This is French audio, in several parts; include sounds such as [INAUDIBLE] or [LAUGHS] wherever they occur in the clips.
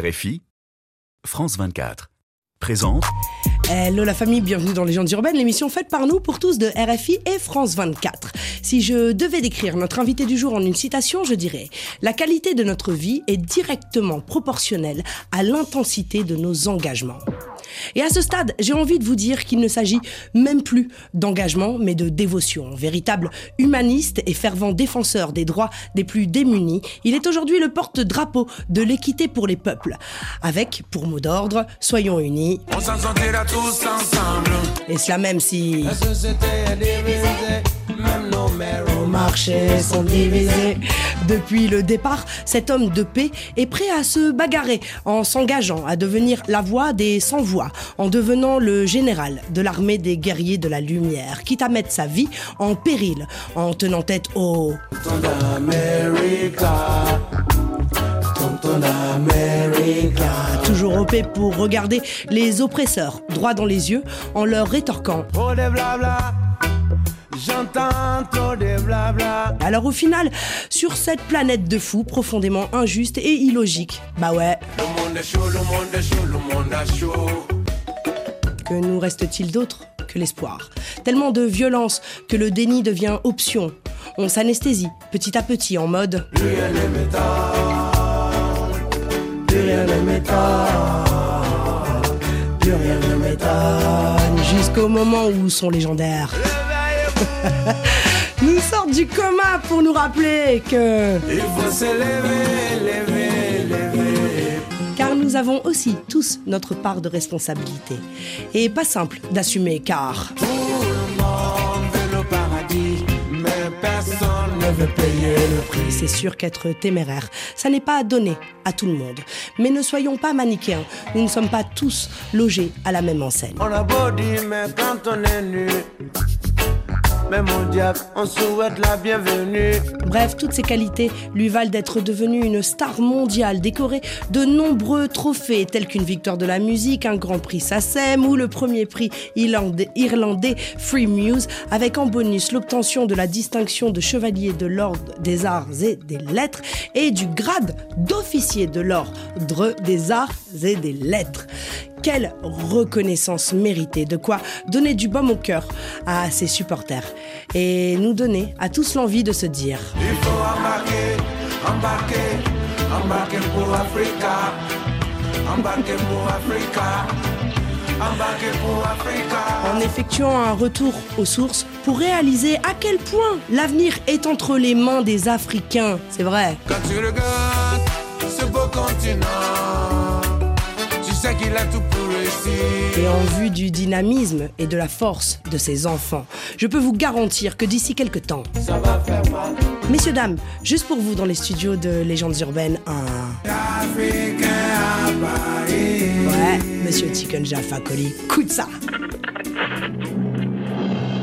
RFI, France 24. Présente. Hello la famille, bienvenue dans Légendes urbaines, l'émission faite par nous pour tous de RFI et France 24. Si je devais décrire notre invité du jour en une citation, je dirais La qualité de notre vie est directement proportionnelle à l'intensité de nos engagements. Et à ce stade, j'ai envie de vous dire qu'il ne s'agit même plus d'engagement, mais de dévotion. Véritable humaniste et fervent défenseur des droits des plus démunis, il est aujourd'hui le porte-drapeau de l'équité pour les peuples. Avec, pour mot d'ordre, soyons unis. Tous ensemble. Et cela même si La société est divisée, même nos mères nos marchés sont divisés. Depuis le départ, cet homme de paix est prêt à se bagarrer en s'engageant à devenir la voix des sans-voix, en devenant le général de l'armée des guerriers de la lumière, quitte à mettre sa vie en péril en tenant tête au America. Toujours au paix pour regarder les oppresseurs droit dans les yeux en leur rétorquant Trop de blabla. J'entends trop de blabla. alors au final, sur cette planète de fous profondément injuste et illogique, bah ouais, Le monde est chaud, le monde est chaud, le monde est chaud. Que nous reste-t-il d'autre que l'espoir? Tellement de violence que le déni devient option. On s'anesthésie petit à petit en mode. Plus rien ne m'étonne. plus rien ne m'étonne jusqu'au moment où son légendaire [LAUGHS] nous sortent du coma pour nous rappeler que Il faut se lever, lever, lever. car nous avons aussi tous notre part de responsabilité et pas simple d'assumer car le prix. C'est sûr qu'être téméraire, ça n'est pas donné à tout le monde. Mais ne soyons pas manichéens, nous ne sommes pas tous logés à la même enseigne. On a beau dire, mais quand on est nu, même au diable, on souhaite la bienvenue. Bref, toutes ces qualités lui valent d'être devenu une star mondiale, décorée de nombreux trophées, tels qu'une victoire de la musique, un grand prix SACEM ou le premier prix irlandais Free Muse, avec en bonus l'obtention de la distinction de chevalier de l'ordre des arts et des lettres et du grade d'officier de l'ordre des arts et des lettres. Quelle reconnaissance méritée, de quoi donner du baume au cœur à ses supporters et nous donner à tous l'envie de se dire Il faut embarquer, embarquer, embarquer pour Africa. Embarquer pour Africa. Embarquer pour Africa. en effectuant un retour aux sources pour réaliser à quel point l'avenir est entre les mains des Africains. C'est vrai. Quand tu regardes ce beau continent, Et en vue du dynamisme et de la force de ses enfants, je peux vous garantir que d'ici quelques temps, Ça va faire mal. messieurs, dames, juste pour vous dans les studios de Légendes Urbaines, un... Africain à Paris. Ouais, monsieur Chicken Jaffa Koli, écoute ça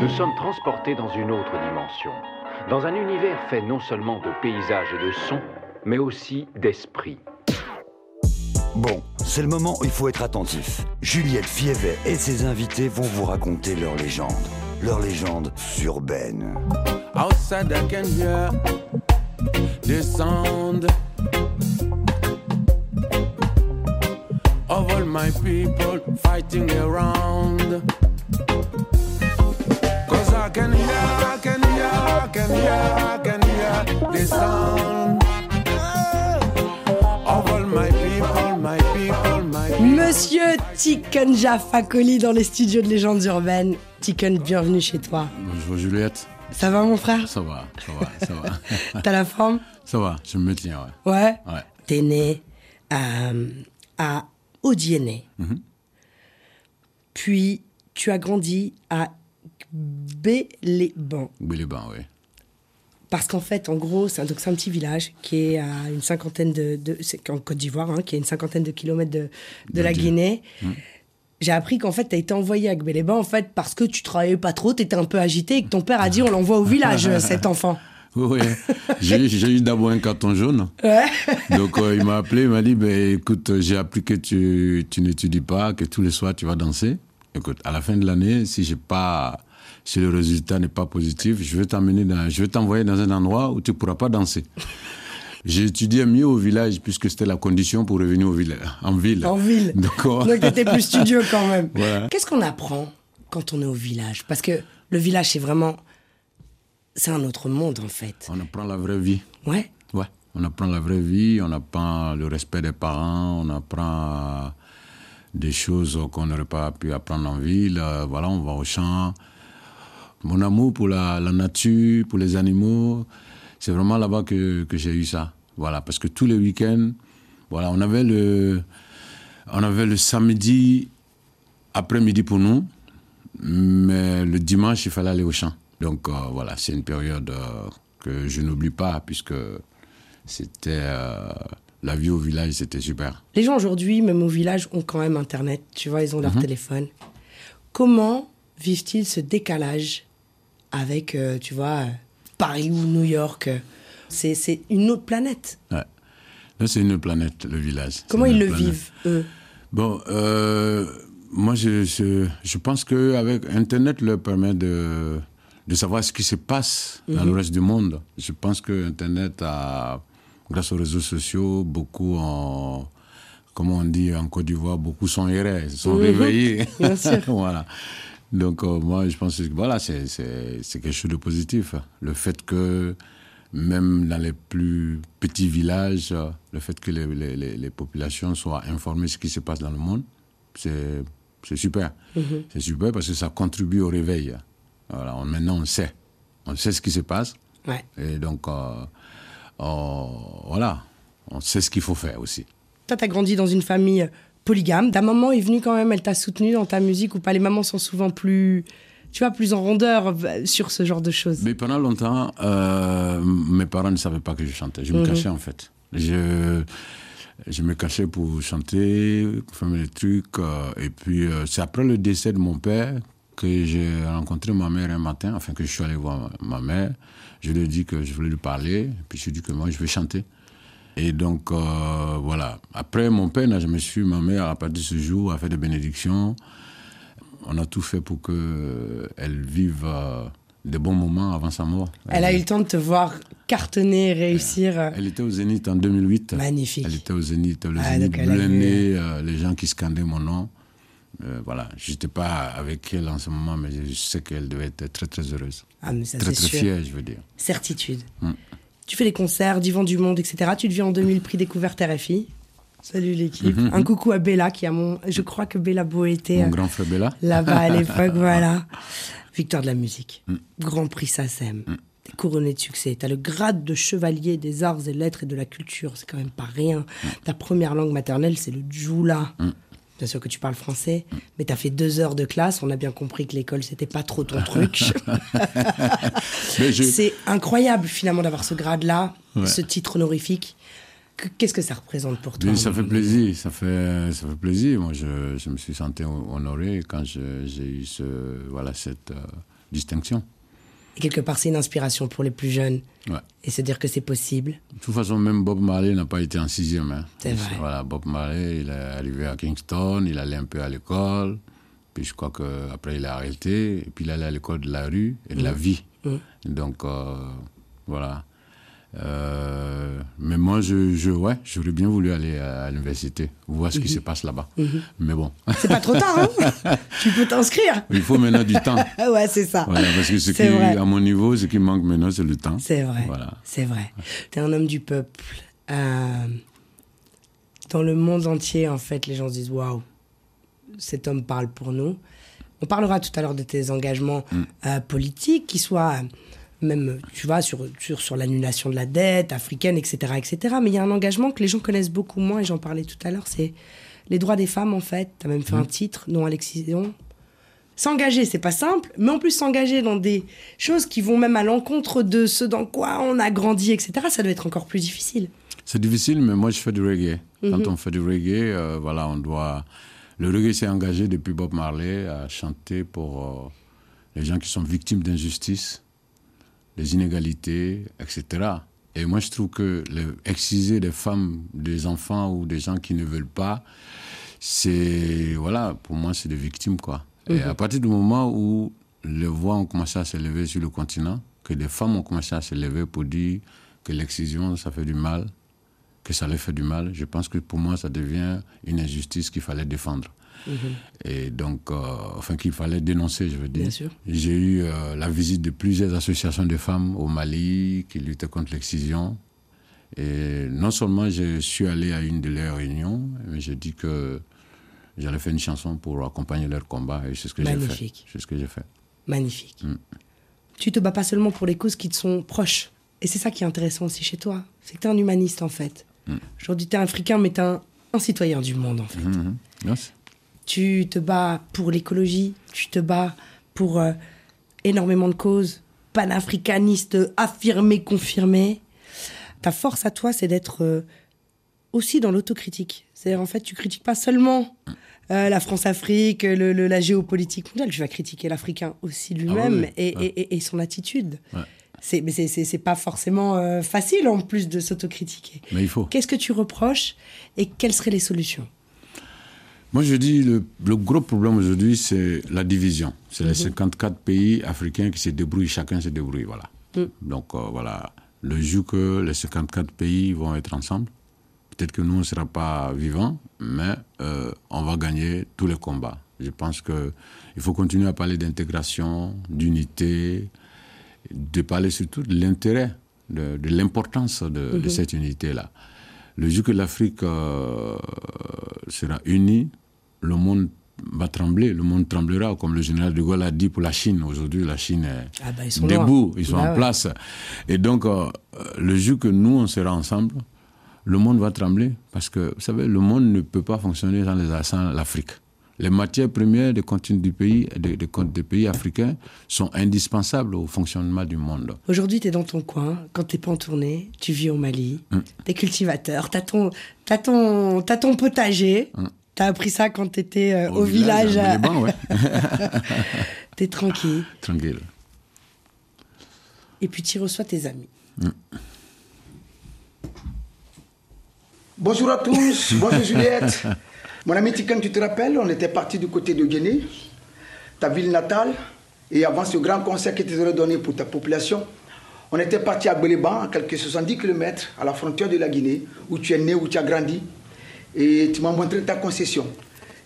Nous sommes transportés dans une autre dimension, dans un univers fait non seulement de paysages et de sons, mais aussi d'esprit. Bon, c'est le moment où il faut être attentif. Juliette Fievet et ses invités vont vous raconter leur légende. Leur légende urbaine. Outside I can hear the sound of all my people fighting around. Cause I can hear, I can hear, I can hear, I can hear the sound Monsieur Chicken Jaffa Koli dans les studios de Légendes Urbaines. Chicken, bienvenue chez toi. Bonjour Juliette, Ça va mon frère? Ça va, ça va, ça va. [LAUGHS] T'as la forme? Ça va, je me tiens, ouais. Ouais? Ouais. T'es né euh, à Odienné. Puis tu as grandi à Béléban. Béliban, oui. Parce qu'en fait, en gros, c'est un, donc c'est un petit village qui est à une cinquantaine de. de c'est en Côte d'Ivoire, hein, qui est à une cinquantaine de kilomètres de, de la. Guinée. J'ai appris qu'en fait, tu as été envoyé à Gbéléban en fait, parce que tu travaillais pas trop, tu étais un peu agité et que ton père a dit on l'envoie au village, [LAUGHS] cet enfant. Oui, oui. J'ai j'ai eu d'abord un carton jaune. Donc euh, il m'a appelé, il m'a dit, ben, écoute, j'ai appris que tu, tu n'étudies pas, que tous les soirs tu vas danser. Écoute, à la fin de l'année, si j'ai pas, si le résultat n'est pas positif, je vais t'emmener dans, je vais t'envoyer dans un endroit où tu pourras pas danser. [LAUGHS] J'ai étudié mieux au village puisque c'était la condition pour revenir au village, en ville. En ville. D'accord. [LAUGHS] Donc, tu étais plus studieux quand même. [LAUGHS] Voilà. Qu'est-ce qu'on apprend quand on est au village? Parce que le village, c'est vraiment. C'est un autre monde, en fait. On apprend la vraie vie. Ouais. Ouais. On apprend la vraie vie, on apprend le respect des parents, on apprend des choses qu'on n'aurait pas pu apprendre en ville. Euh, Voilà, on va au champ. Mon amour pour la, la nature, pour les animaux, c'est vraiment là-bas que, que j'ai eu ça. Voilà, parce que tous les week-ends, voilà, on avait le, on avait le samedi après-midi pour nous, mais le dimanche, il fallait aller au champ. Donc euh, voilà, c'est une période euh, que je n'oublie pas, puisque c'était euh, la vie au village, c'était super. Les gens aujourd'hui, même au village, ont quand même Internet. Tu vois, ils ont leur Mhm. téléphone. Comment vivent-ils ce décalage avec, euh, tu vois, Paris ou New York? C'est une autre planète. Ouais. Là, c'est une planète, le village. Comment ils le planète. vivent, eux? Bon, euh, moi, je, je, je pense qu'avec Internet leur permet de, de savoir ce qui se passe dans le reste du monde. Je pense que Internet a, grâce aux réseaux sociaux, beaucoup en, comment on dit en Côte d'Ivoire, beaucoup sont errés, sont réveillés. Bien sûr. [LAUGHS] voilà. Donc, euh, moi, je pense que voilà, c'est quelque chose de positif. Le fait que, même dans les plus petits villages, euh, le fait que les, les- populations soient informées de ce qui se passe dans le monde, c'est super. C'est super parce que ça contribue au réveil. Voilà, on- maintenant, on sait. On sait ce qui se passe. Ouais. Et donc, euh, on- voilà, on sait ce qu'il faut faire aussi. Toi, t'as grandi dans une famille polygame. Ta maman est venue quand même, elle t'a soutenu dans ta musique ou pas? Les mamans sont souvent plus, tu vois, plus en rondeur euh, sur ce genre de choses. Mais pendant longtemps, euh, mes parents ne savaient pas que je chantais. Je me cachais en fait. Je, je me cachais pour chanter, pour faire des trucs. euh, et puis, euh, c'est après le décès de mon père que j'ai rencontré ma mère un matin, enfin que je suis allé voir ma mère. Je lui ai dit que je voulais lui parler. Puis, je lui ai dit que moi, je vais chanter. Et donc, euh, voilà. Après, mon père n'a jamais su. Ma mère, à partir de ce jour, a fait des bénédictions. On a tout fait pour qu'elle vive euh, des bons moments avant sa mort. Elle a eu le temps de te voir cartonner, réussir. euh, Elle était au Zénith en 2008. Magnifique. Elle était au Zénith, le Ah, Zénith euh, les gens qui scandaient mon nom. Euh, voilà, je n'étais pas avec elle en ce moment, mais je sais qu'elle devait être très très heureuse. Ah, mais ça, très très sûr. fière, je veux dire. Certitude. Mm. Tu fais des concerts, Divan du Monde, etc. Tu deviens en 2000 prix découverte RFI. Salut l'équipe. Un coucou à Bella qui a mon. Je crois que Bella Beau était. Mon euh, grand frère Bella. là-bas à l'époque, [LAUGHS] voilà. Victoire de la musique. Mm. Grand prix SACEM. T'es couronné de succès. T'as le grade de chevalier des arts et lettres et de la culture. C'est quand même pas rien. Mm. Ta première langue maternelle, c'est le djoula. Bien sûr que tu parles français, mais t'as fait deux heures de classe. On a bien compris que l'école, c'était pas trop ton truc. [LAUGHS] Je- C'est incroyable finalement d'avoir ce grade-là, Ouais. ce titre honorifique. Que- Qu'est-ce que ça représente pour toi Oui, ça fait plaisir, ça fait, ça fait plaisir. Moi, je, je me suis senti honoré quand j'ai eu ce, voilà, cette euh, distinction. Et quelque part, c'est une inspiration pour les plus jeunes Ouais. et se dire que c'est possible. De toute façon, même Bob Marley n'a pas été en sixième. Hein. C'est vrai. Voilà, Bob Marley, il est arrivé à Kingston, il allait un peu à l'école, puis je crois qu'après il a arrêté, et puis il allait à l'école de la rue et de la vie. Donc, euh, voilà. Euh, mais moi, je, je, ouais, j'aurais bien voulu aller à, l'université, voir ce qui se passe là-bas. Mais bon, C'est pas trop tard, hein [LAUGHS] Tu peux t'inscrire il faut maintenant du temps. [LAUGHS] Ouais, c'est ça. Voilà, parce que ce qui, vrai. à mon niveau, ce qui manque maintenant, c'est le temps. C'est vrai. Voilà. C'est vrai. T'es un homme du peuple. Euh, dans le monde entier, en fait, les gens se disent waouh, cet homme parle pour nous. On parlera tout à l'heure de tes engagements Mm. euh, politiques, qui soient même, tu vois, sur, sur, sur l'annulation de la dette africaine, etc., etc. Mais il y a un engagement que les gens connaissent beaucoup moins, et j'en parlais tout à l'heure, c'est les droits des femmes, en fait. Tu as même fait Mm. un titre, non à l'excision. S'engager, c'est pas simple, mais en plus s'engager dans des choses qui vont même à l'encontre de ce dans quoi on a grandi, etc., ça doit être encore plus difficile. C'est difficile, mais moi, je fais du reggae. Mhm. Quand on fait du reggae, euh, voilà, on doit... Le reggae s'est engagé depuis Bob Marley à chanter pour euh, les gens qui sont victimes d'injustice, des inégalités, etc. Et moi, je trouve que le, exciser des femmes, des enfants ou des gens qui ne veulent pas, c'est... Voilà, pour moi, c'est des victimes, quoi. Et à partir du moment où les voix ont commencé à s'élever sur le continent, que des femmes ont commencé à s'élever pour dire que l'excision, ça fait du mal, que ça allait faire du mal. Je pense que pour moi, ça devient une injustice qu'il fallait défendre. Mhm. Et donc, euh, enfin, qu'il fallait dénoncer, je veux dire. J'ai eu euh, la visite de plusieurs associations de femmes au Mali qui luttaient contre l'excision. Et non seulement je suis allé à une de leurs réunions, mais j'ai dit que j'allais faire une chanson pour accompagner leur combat. Et c'est ce que j'ai fait. Magnifique. C'est ce que j'ai fait. Magnifique. Mm. Tu te bats pas seulement pour les causes qui te sont proches. Et c'est ça qui est intéressant aussi chez toi. C'est que tu es un humaniste, en fait. Mm. Aujourd'hui, tu es africain, mais tu es un, citoyen du monde, en fait. Mm-hmm. Tu te bats pour l'écologie, tu te bats pour euh, énormément de causes, panafricanistes affirmés, confirmés. Ta force à toi, c'est d'être euh, aussi dans l'autocritique. C'est-à-dire, en fait, tu critiques pas seulement euh, la France-Afrique, le, la géopolitique mondiale, tu vas critiquer l'Africain aussi ah lui-même et, et, son attitude. C'est, mais c'est, pas forcément facile en plus de s'autocritiquer. Mais il faut. Qu'est-ce que tu reproches et quelles seraient les solutions? Moi, je dis le, le gros problème aujourd'hui, c'est la division. C'est les 54 mhm. pays africains qui se débrouillent, chacun se débrouille, voilà. Mm. Donc, euh, voilà, le jour que les 54 pays vont être ensemble, peut-être que nous, on ne sera pas vivants, mais euh, on va gagner tous les combats. Je pense qu'il faut continuer à parler d'intégration, d'unité, de parler surtout de l'intérêt, de, l'importance de, mhm. cette unité-là. Le jour que l'Afrique euh, sera unie, le monde va trembler, le monde tremblera, comme le général de Gaulle a dit pour la Chine. Aujourd'hui, la Chine est ah bah, debout, ils sont en place. Et donc, euh, le jour que nous, on sera ensemble, le monde va trembler, parce que, vous savez, le monde ne peut pas fonctionner sans l'Afrique. Les matières premières des continents du pays, des, des, pays africains sont indispensables au fonctionnement du monde. Aujourd'hui, tu es dans ton coin, quand tu n'es pas en tournée, tu vis au Mali, mm. tu es cultivateur, tu as, as, ton potager. Mm. Tu as appris ça quand tu étais euh, au, village. village ouais. [LAUGHS] tu es tranquille. Tranquille. Et puis tu reçois tes amis. Mm. Bonjour à tous, bonjour Juliette. Mon ami Tikan, tu te rappelles, on était parti du côté de Guinée, ta ville natale, et avant ce grand concert que tu aurais donné pour ta population, on était parti à Béléban, à quelques 70 km à la frontière de la Guinée, où tu es né, où tu as grandi, et tu m'as montré ta concession.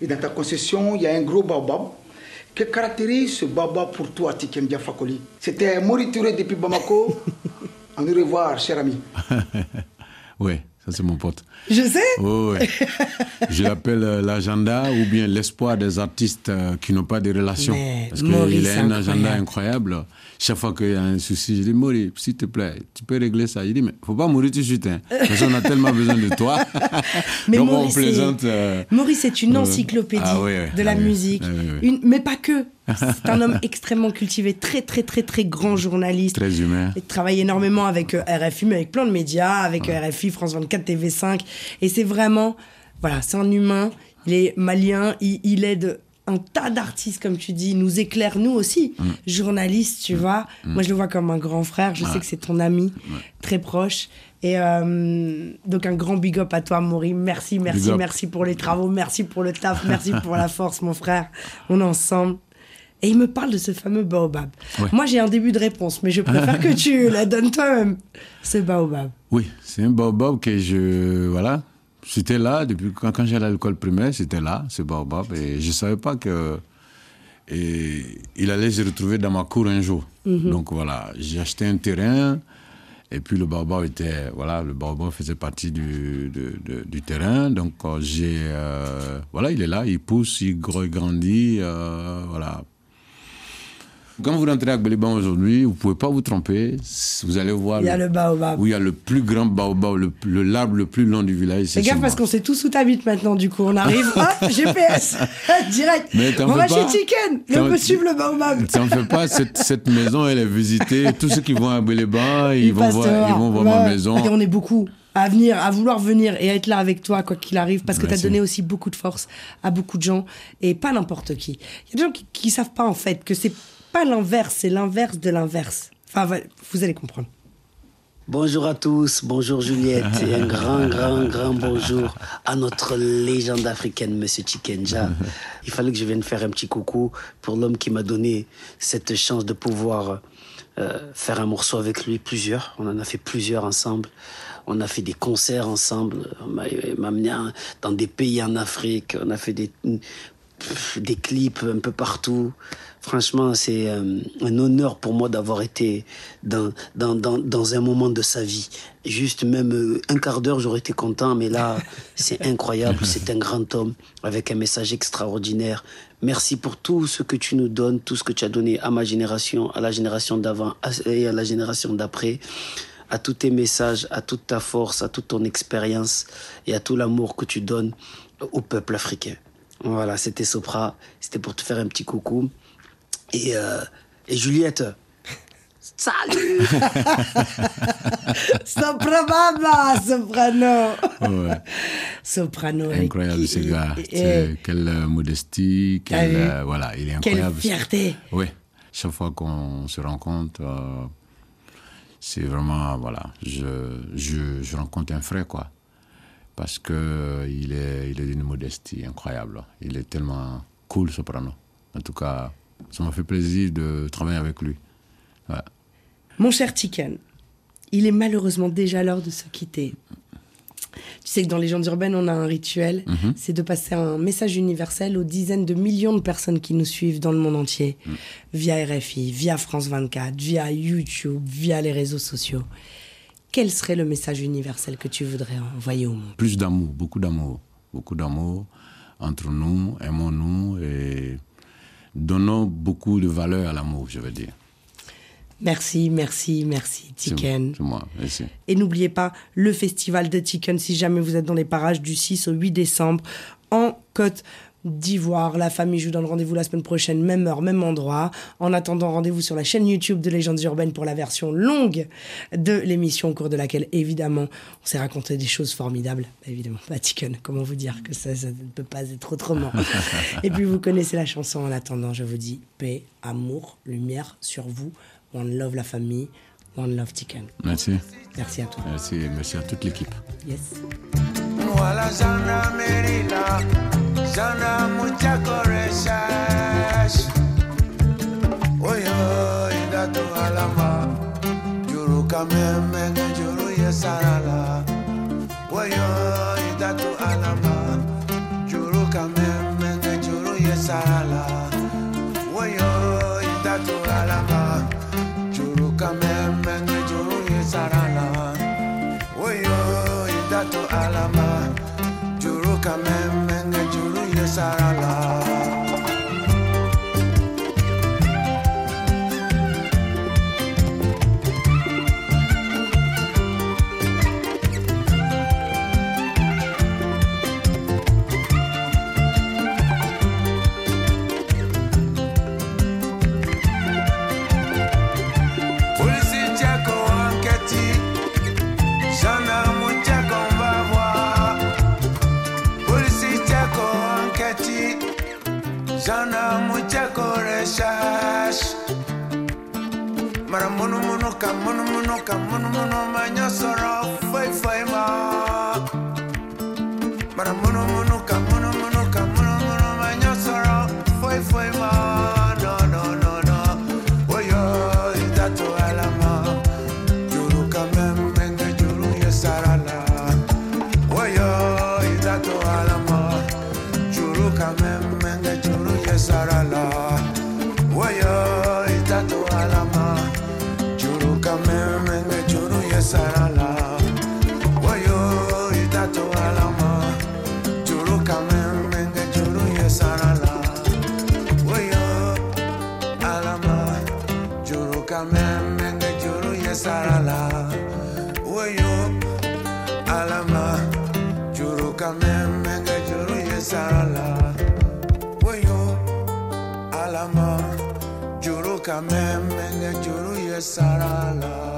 Et dans ta concession, il y a un gros baobab. Que caractérise ce baobab pour toi, Tiken Diafakoli? C'était Maurituré depuis Bamako. [LAUGHS] On nous revoir, cher ami. oui c'est mon pote. Je sais. Oui, Je l'appelle euh, l'agenda ou bien l'espoir des artistes euh, qui n'ont pas de relations. Parce qu'il a un agenda incroyable. Chaque fois qu'il y a un souci, je dis Maurice, s'il te plaît, tu peux régler ça. Il dit mais faut pas mourir tout de suite, hein, parce qu'on a tellement besoin de toi. [LAUGHS] mais Donc Maurice, on plaisante. Euh, Maurice est une encyclopédie ah de la ah musique, une, mais pas que. C'est un homme [LAUGHS] extrêmement cultivé, très très très très grand journaliste. Très humain. Il travaille énormément avec euh, RFI, mais avec plein de médias, avec euh, RFI, France 24, TV5. Et c'est vraiment, voilà, c'est un humain. Il est malien, il, aide un tas d'artistes, comme tu dis, nous éclaire, nous aussi, mm. journalistes, tu mm. vois. Mm. Moi, je le vois comme un grand frère. Je sais que c'est ton ami, très proche. Et euh, donc, un grand big up à toi, Maury. Merci, merci, merci pour les travaux. Merci pour le taf. merci pour la force, mon frère. On est ensemble. Et il me parle de ce fameux baobab. Moi, j'ai un début de réponse, mais je préfère que tu la donnes toi-même. Ce baobab. Oui, c'est un baobab que je. Voilà. C'était là, depuis quand, quand j'allais à l'école primaire, c'était là, ce baobab. Et je ne savais pas que. Et il allait se retrouver dans ma cour un jour. Mhm. Donc voilà, j'ai acheté un terrain. Et puis le baobab était, voilà, le baobab faisait partie du, du terrain. Donc euh, j'ai, euh, voilà, il est là, il pousse, il grandit, euh, voilà. Quand vous rentrez à Béliban aujourd'hui, vous ne pouvez pas vous tromper. Vous allez voir. Il y a le, baobab. Où il y a le plus grand baobab, le, l'arbre le plus long du village. Fais gaffe parce qu'on sait tous où t'habites maintenant, du coup. On arrive, [LAUGHS] hop, GPS, [LAUGHS] direct. on va chez Chicken, on peut suivre le baobab. Ça ne fait pas, [LAUGHS] cette, cette, maison, elle est visitée. Tous ceux qui vont à Béliban, ils, vont voir, ils vont voir ma maison. Et on est beaucoup à venir, à vouloir venir et à être là avec toi, quoi qu'il arrive, parce que tu as donné aussi beaucoup de force à beaucoup de gens et pas n'importe qui. Il y a des gens qui, qui savent pas, en fait, que c'est pas l'inverse, c'est l'inverse de l'inverse. Enfin, vous allez comprendre. Bonjour à tous, bonjour Juliette et un grand, grand, grand bonjour à notre légende africaine, Monsieur Chikenja. Il fallait que je vienne faire un petit coucou pour l'homme qui m'a donné cette chance de pouvoir euh, faire un morceau avec lui, plusieurs. On en a fait plusieurs ensemble. On a fait des concerts ensemble. On m'a amené dans des pays en Afrique. On a fait des, des clips un peu partout. Franchement, c'est euh, un honneur pour moi d'avoir été dans, dans, dans, dans un moment de sa vie. Juste même euh, un quart d'heure, j'aurais été content, mais là, [LAUGHS] c'est incroyable. C'est un grand homme avec un message extraordinaire. Merci pour tout ce que tu nous donnes, tout ce que tu as donné à ma génération, à la génération d'avant et à la génération d'après à tous tes messages, à toute ta force, à toute ton expérience et à tout l'amour que tu donnes au peuple africain. Voilà, c'était Sopra, c'était pour te faire un petit coucou. Et, euh, et Juliette, salut [LAUGHS] Soprababa, soprano. Ouais. Soprano. Incroyable ce gars. Et- Quelle euh, modestie, quelle, euh, voilà, il est Quelle incroyable. fierté. Oui, chaque fois qu'on se rencontre, euh, c'est vraiment, voilà, je, je, je rencontre un frère, quoi. Parce que il est, il est d'une modestie incroyable. Il est tellement cool, Soprano. En tout cas, ça m'a fait plaisir de travailler avec lui. Ouais. Mon cher Chicken, il est malheureusement déjà l'heure de se quitter. Tu sais que dans les légendes urbaines, on a un rituel, Mhm. c'est de passer un message universel aux dizaines de millions de personnes qui nous suivent dans le monde entier, Mm. via RFI, via France 24, via YouTube, via les réseaux sociaux. Quel serait le message universel que tu voudrais envoyer au monde? Plus d'amour, beaucoup d'amour. Beaucoup d'amour entre nous, aimons-nous et donnons beaucoup de valeur à l'amour, je veux dire. Merci, merci, merci, Chicken. C'est moi, merci. Et n'oubliez pas le festival de Chicken si jamais vous êtes dans les parages du 6 au 8 décembre en Côte d'Ivoire. La famille joue dans le rendez-vous la semaine prochaine, même heure, même endroit. En attendant, rendez-vous sur la chaîne YouTube de Légendes Urbaines pour la version longue de l'émission au cours de laquelle, évidemment, on s'est raconté des choses formidables. Bah, évidemment, [LAUGHS] pas Chicken, comment vous dire que ça, ça ne peut pas être autrement. [LAUGHS] Et puis vous connaissez la chanson en attendant, je vous dis paix, amour, lumière sur vous. One love la famille, one love Chicken. Merci. Merci à toi. Merci, merci à toute l'équipe. Yes. Sana muchas correjas. Oye, inda tu alama. juro kameme nge juru ye sarala. Oye, tu alama. juro kameme nge juru ye sarala. Oye, tu alama. juro kameme nge juru ye sarala. Oye, tu alama. Juru kameme la la. Jana mucheko reshash Mara munu munu ka munu munu ka munu munu manyo soro foi foi ma. Mara munu munu ka munu amen nge juru ye sarala.